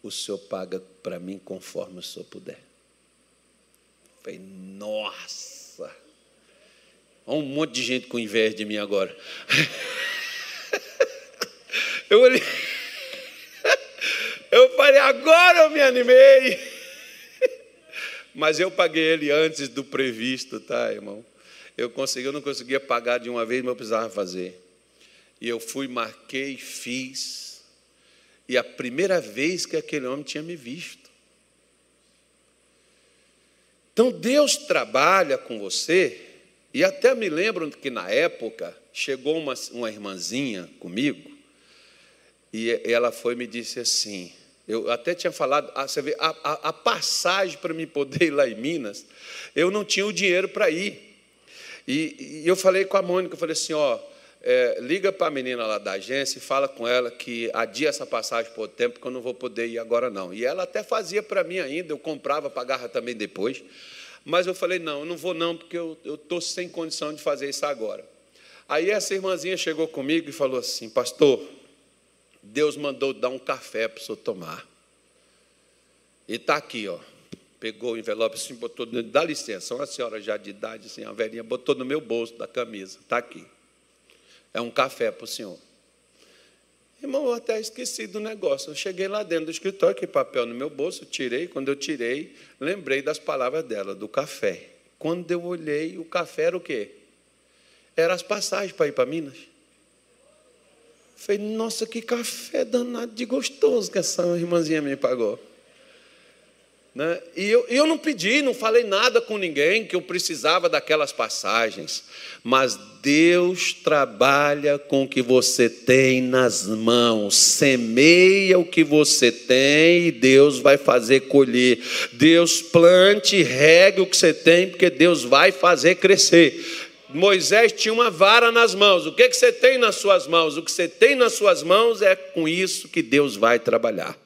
o senhor paga para mim conforme o senhor puder. Falei, nossa! Olha um monte de gente com inveja de mim agora. Eu olhei. Eu falei, agora eu me animei. Mas eu paguei ele antes do previsto, tá, irmão? Eu consegui, eu não conseguia pagar de uma vez, mas eu precisava fazer. E eu fui, marquei, fiz. E a primeira vez que aquele homem tinha me visto. Então Deus trabalha com você, e até me lembro que na época chegou uma, uma irmãzinha comigo, e ela foi me disse assim: eu até tinha falado, ah, você vê, a, a, a passagem para me poder ir lá em Minas, eu não tinha o dinheiro para ir. E, e, eu falei com a Mônica, eu falei assim, ó, é, liga para a menina lá da agência e fala com ela que adia essa passagem por tempo, porque eu não vou poder ir agora não. E ela até fazia para mim ainda, eu comprava, pagava também depois. Mas eu falei, não, eu não vou não, porque eu estou sem condição de fazer isso agora. Aí essa irmãzinha chegou comigo e falou assim, pastor, Deus mandou dar um café para o senhor tomar. E está aqui, ó. Pegou o envelope assim, botou. Dá licença, uma senhora já de idade, assim, a velhinha, botou no meu bolso da camisa. Está aqui. É um café para o senhor. Irmão, eu até esqueci do negócio. Eu cheguei lá dentro do escritório, que papel no meu bolso, tirei. Quando eu tirei, lembrei das palavras dela, do café. Quando eu olhei, o café era o quê? Era as passagens para ir para Minas. Falei, nossa, que café danado de gostoso que essa irmãzinha me pagou. Né? E eu, eu não pedi, não falei nada com ninguém que eu precisava daquelas passagens, mas Deus trabalha com o que você tem nas mãos, semeia o que você tem e Deus vai fazer colher. Deus plante, regue o que você tem, porque Deus vai fazer crescer. Moisés tinha uma vara nas mãos. O que, que você tem nas suas mãos? O que você tem nas suas mãos é com isso que Deus vai trabalhar.